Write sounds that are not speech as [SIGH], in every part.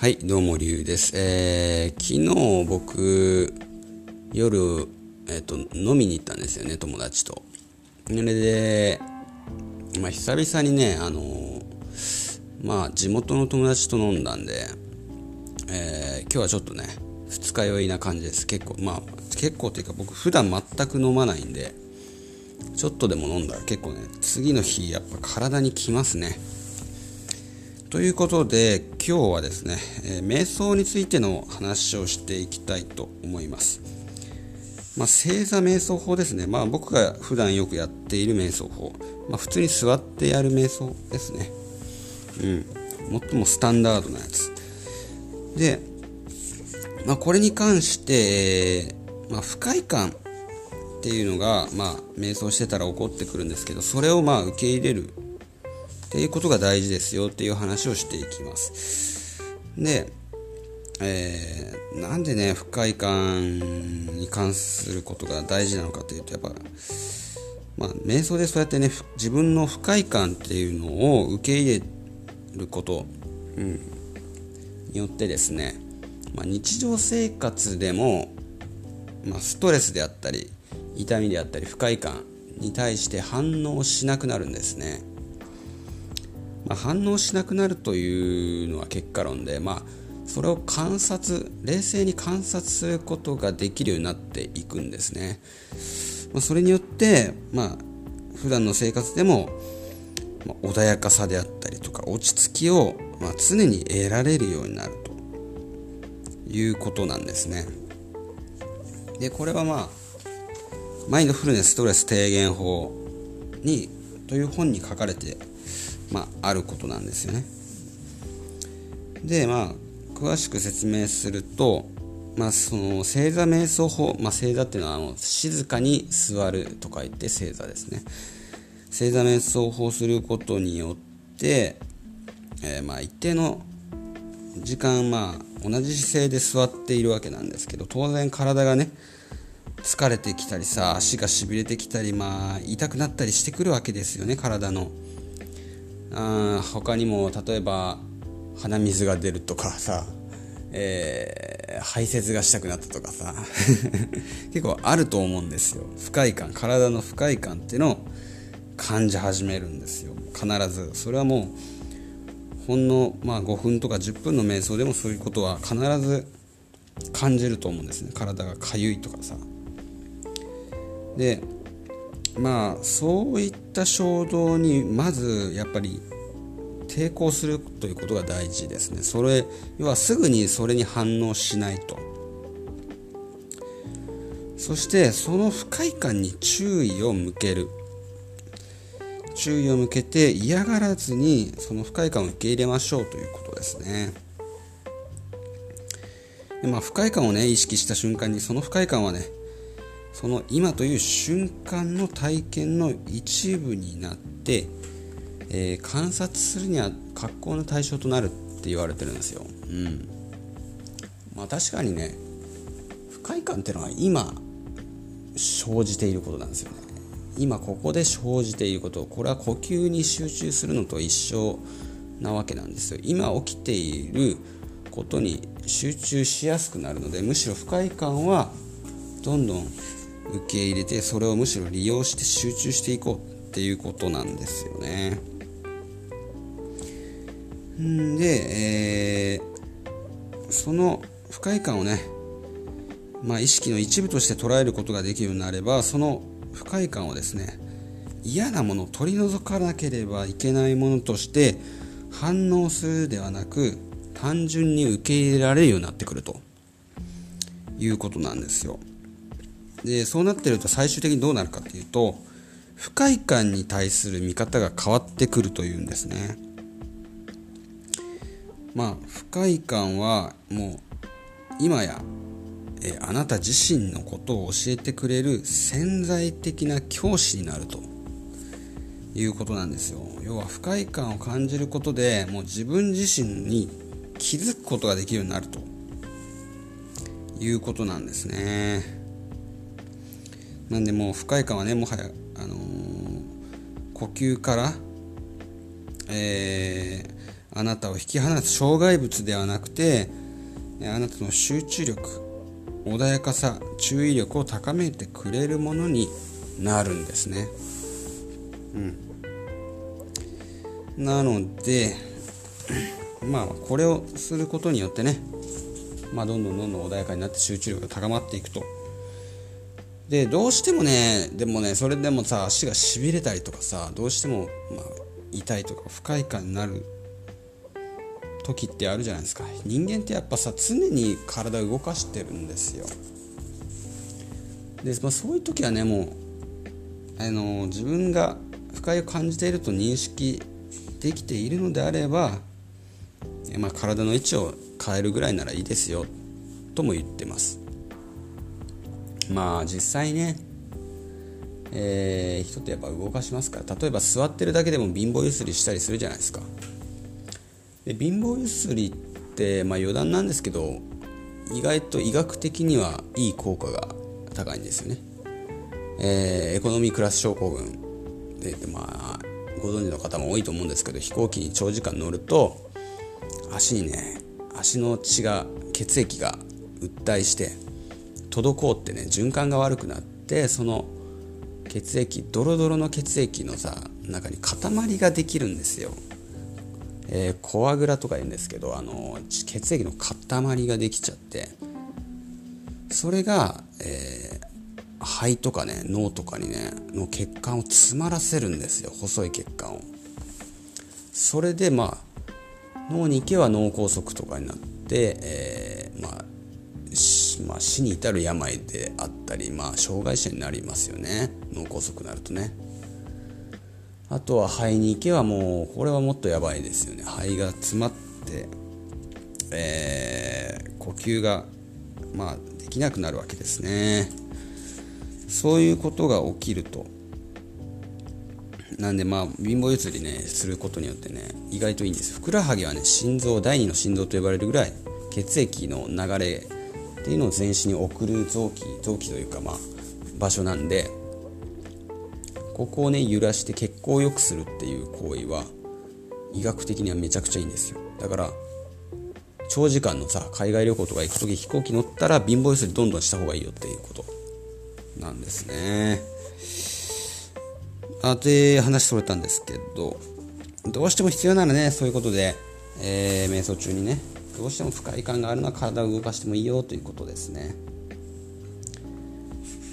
はい、どうも、りゅうです。えー、昨日僕、夜、えっ、と、飲みに行ったんですよね、友達と。それで、まあ、久々にね、あのーまあ、地元の友達と飲んだんで、えー今日はちょっとね、二日酔いな感じです。結構、まあ、結構っていうか僕、普段全く飲まないんで、ちょっとでも飲んだら結構ね、次の日、やっぱ体にきますね。ということで今日はですね、えー瞑想についての話をしていきたいと思います。まあ、正座瞑想法ですね。まあ、僕が普段よくやっている瞑想法。まあ、普通に座ってやる瞑想ですね。うん。最もスタンダードなやつ。で、まあ、これに関して、えーまあ、不快感っていうのが、まあ、瞑想してたら起こってくるんですけど、それをまあ受け入れるっていうことが大事ですよっていう話をしていきます。で、えーなんでね、不快感に関することが大事なのかというと、やっぱ、まあ、瞑想でそうやってね、自分の不快感っていうのを受け入れること、うん、によってですね、まあ、日常生活でも、まあ、ストレスであったり、痛みであったり、不快感に対して反応しなくなるんですね。まあ、反応しなくなるというのは結果論で、まあ、それを観察冷静に観察することができるようになっていくんですね、まあ、それによって、まあ普段の生活でも、まあ穏やかさであったりとか落ち着きを、まあ、常に得られるようになるということなんですね。でこれはまあマインドフルネスストレス低減法にという本に書かれてまあ、あることなんですよね。でまあ詳しく説明すると、まあ、その正座瞑想法、まあ、正座っていうのはあの静かに座ると書いて正座ですね。正座瞑想法することによって、えーまあ一定の時間、まあ、同じ姿勢で座っているわけなんですけど当然体がね疲れてきたりさ足がしびれてきたり、まあ、痛くなったりしてくるわけですよね体の。あ他にも例えば鼻水が出るとかさ、えー排泄がしたくなったとかさ [LAUGHS] 結構あると思うんですよ。不快感体の不快感っていうのを感じ始めるんですよ。必ず。それはもうほんの、まあ、5分とか10分の瞑想でもそういうことは必ず感じると思うんですね。体がかゆいとかさ。でまあそういった衝動にまずやっぱり抵抗するということが大事ですね。それ要はすぐにそれに反応しないと。そしてその不快感に注意を向ける。注意を向けて嫌がらずにその不快感を受け入れましょうということですね。でまあ、不快感をね意識した瞬間にその不快感はねその今という瞬間の体験の一部になって、えー観察するには格好の対象となるって言われてるんですよ。うん。まあ確かにね、不快感っていうのは今生じていることなんですよね。今ここで生じていること、これは呼吸に集中するのと一緒なわけなんですよ。今起きていることに集中しやすくなるので、むしろ不快感はどんどん受け入れてそれをむしろ利用して集中していこうっていうことなんですよね。んで、えーその不快感をね、まあ、意識の一部として捉えることができるようになればその不快感をですね嫌なものを取り除かなければいけないものとして反応するではなく単純に受け入れられるようになってくるということなんですよ。でそうなってると最終的にどうなるかっていうと不快感に対する見方が変わってくるというんですね。まあ不快感はもう今やえあなた自身のことを教えてくれる潜在的な教師になると。いうことなんですよ。要は不快感を感じることでもう自分自身に気づくことができるようになると。いうことなんですね。なんでもう不快感はねもはや、あのー呼吸から、えーあなたを引き離す障害物ではなくてあなたの集中力穏やかさ注意力を高めてくれるものになるんですね。うん。なので [COUGHS] まあこれをすることによってねまあどんどんどんどん穏やかになって集中力が高まっていくと。でどうしてもねでもねそれでもさ足がしびれたりとかさどうしても、まあ、痛いとか不快感になる時ってあるじゃないですか。人間ってやっぱさ常に体を動かしてるんですよ。で、まあ、そういう時はねもうあの自分が不快を感じていると認識できているのであれば、まあ、体の位置を変えるぐらいならいいですよとも言ってます。まあ実際ねえー、人ってやっぱ動かしますから。例えば座ってるだけでも貧乏ゆすりしたりするじゃないですか。で貧乏ゆすりって、まあ、余談なんですけど意外と医学的にはいい効果が高いんですよね、えー、エコノミークラス症候群でまあご存知の方も多いと思うんですけど飛行機に長時間乗ると足にね足の血が血液が訴えして滞ってね循環が悪くなってその血液ドロドロの血液のさ中に塊ができるんですよ。えー、コアグラとか言うんですけどあの血液の塊ができちゃって。それが、えー、肺とかね脳とかにねの血管を詰まらせるんですよ。細い血管を。それでまあ脳に行けば脳梗塞とかになって、えー、まあまあ、死に至る病であったり、まあ、障害者になりますよね。脳梗塞になるとね。あとは肺に行けばもうこれはもっとやばいですよね。肺が詰まって、えー、呼吸がまあできなくなるわけですね。そういうことが起きるとなんでまあ貧乏ゆすりねすることによってね意外といいんですふくらはぎはね心臓第二の心臓と呼ばれるぐらい血液の流れっていうのを全身に送る臓器臓器というかまあ場所なんでここをね揺らして血行を良くするっていう行為は医学的にはめちゃくちゃいいんですよ。だから長時間のさ海外旅行とか行く時飛行機乗ったら貧乏ゆすりどんどんした方がいいよっていうこと。なんですね。あで話それたんですけどどうしても必要ならねそういうことで、えー、瞑想中にねどうしても不快感があるのは体を動かしてもいいよということですね。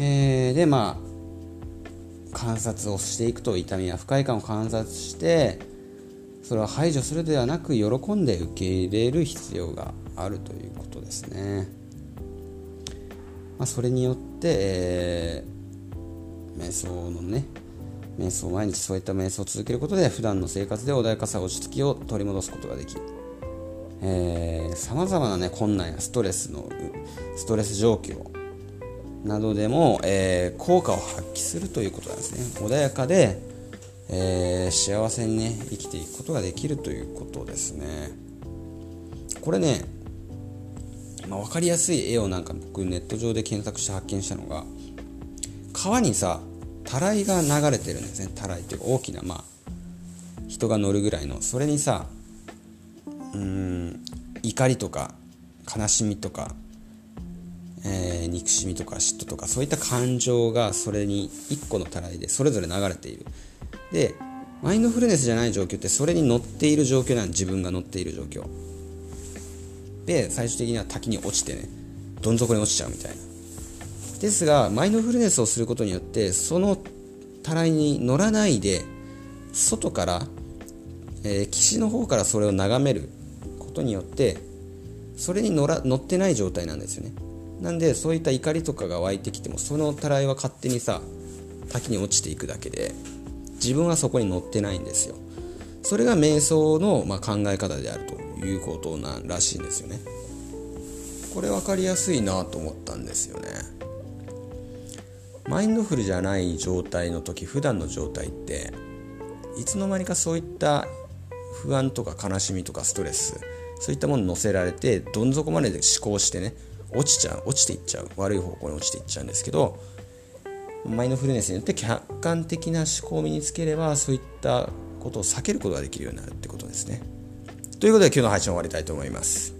えー、でまあ観察をしていくと痛みや不快感を観察してそれを排除するではなく喜んで受け入れる必要があるということですね、まあ、それによって、えー、瞑想のね瞑想毎日そういった瞑想を続けることで普段の生活で穏やかさ落ち着きを取り戻すことができる。さまざまな、ね、困難やストレスのストレス状況などでも、えー、効果を発揮するということなんですね。穏やかで、えー、幸せにね生きていくことができるということですね。これね、まあ、分かりやすい絵をなんか僕ネット上で検索して発見したのが川にさたらいが流れてるんですね。たらいっていうか大きなまあ人が乗るぐらいの。それにさうん怒りとか悲しみとかえー、憎しみとか嫉妬とかそういった感情がそれに1個のたらいでそれぞれ流れている。でマインドフルネスじゃない状況ってそれに乗っている状況なん自分が乗っている状況。で最終的には滝に落ちてねどん底に落ちちゃうみたいな。ですがマインドフルネスをすることによってそのたらいに乗らないで外から、えー、岸の方からそれを眺めることによってそれに乗ら乗ってない状態なんですよね。なんでそういった怒りとかが湧いてきてもそのたらいは勝手にさ滝に落ちていくだけで自分はそこに乗ってないんですよ。それが瞑想の、まあ、考え方であるということなんらしいんですよね。これ分かりやすいなと思ったんですよね。マインドフルじゃない状態の時普段の状態っていつの間にかそういった不安とか悲しみとかストレスそういったものに載せられてどん底まで思考してね落ちちゃう落ちていっちゃう悪い方向に落ちていっちゃうんですけどマインドフルネスによって客観的な思考を身につければそういったことを避けることができるようになるってことですね。ということで今日の配信終わりたいと思います。